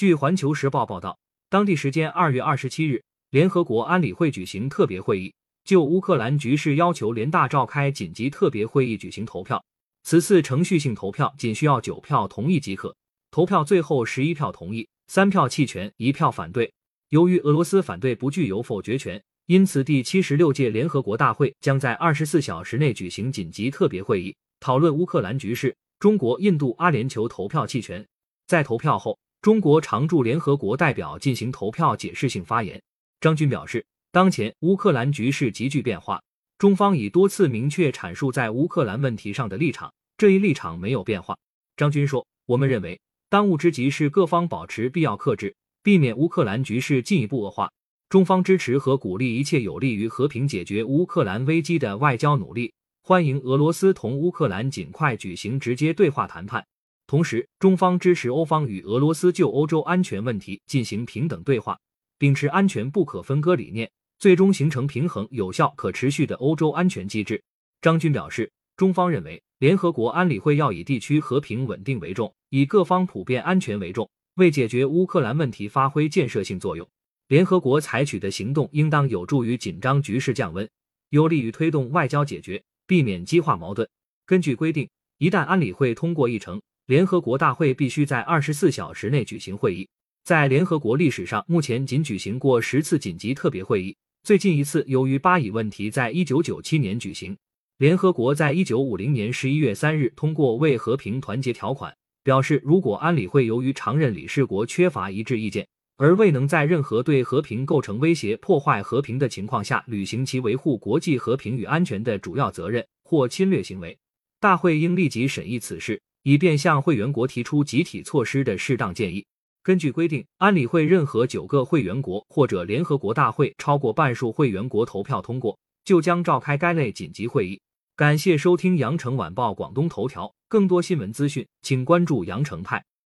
据环球时报报道，当地时间二月二十七日，联合国安理会举行特别会议，就乌克兰局势要求联大召开紧急特别会议举行投票。此次程序性投票仅需要九票同意即可。投票最后十一票同意，三票弃权，一票反对。由于俄罗斯反对不具有否决权，因此第七十六届联合国大会将在二十四小时内举行紧急特别会议，讨论乌克兰局势。中国、印度、阿联酋投票弃权。在投票后，中国常驻联合国代表进行投票解释性发言。张军表示，当前乌克兰局势急剧变化。中方已多次明确阐述在乌克兰问题上的立场，这一立场没有变化。张军说：“我们认为，当务之急是各方保持必要克制，避免乌克兰局势进一步恶化。中方支持和鼓励一切有利于和平解决乌克兰危机的外交努力，欢迎俄罗斯同乌克兰尽快举行直接对话谈判。同时，中方支持欧方与俄罗斯就欧洲安全问题进行平等对话，秉持安全不可分割理念。”最终形成平衡、有效、可持续的欧洲安全机制。张军表示，中方认为，联合国安理会要以地区和平稳定为重，以各方普遍安全为重，为解决乌克兰问题发挥建设性作用。联合国采取的行动应当有助于紧张局势降温，有利于推动外交解决，避免激化矛盾。根据规定，一旦安理会通过议程，联合国大会必须在二十四小时内举行会议。在联合国历史上，目前仅举行过十次紧急特别会议。最近一次由于巴以问题，在一九九七年举行。联合国在一九五零年十一月三日通过为和平团结条款，表示如果安理会由于常任理事国缺乏一致意见，而未能在任何对和平构成威胁、破坏和平的情况下履行其维护国际和平与安全的主要责任或侵略行为，大会应立即审议此事，以便向会员国提出集体措施的适当建议。根据规定，安理会任何九个会员国或者联合国大会超过半数会员国投票通过，就将召开该类紧急会议。感谢收听羊城晚报广东头条，更多新闻资讯，请关注羊城派。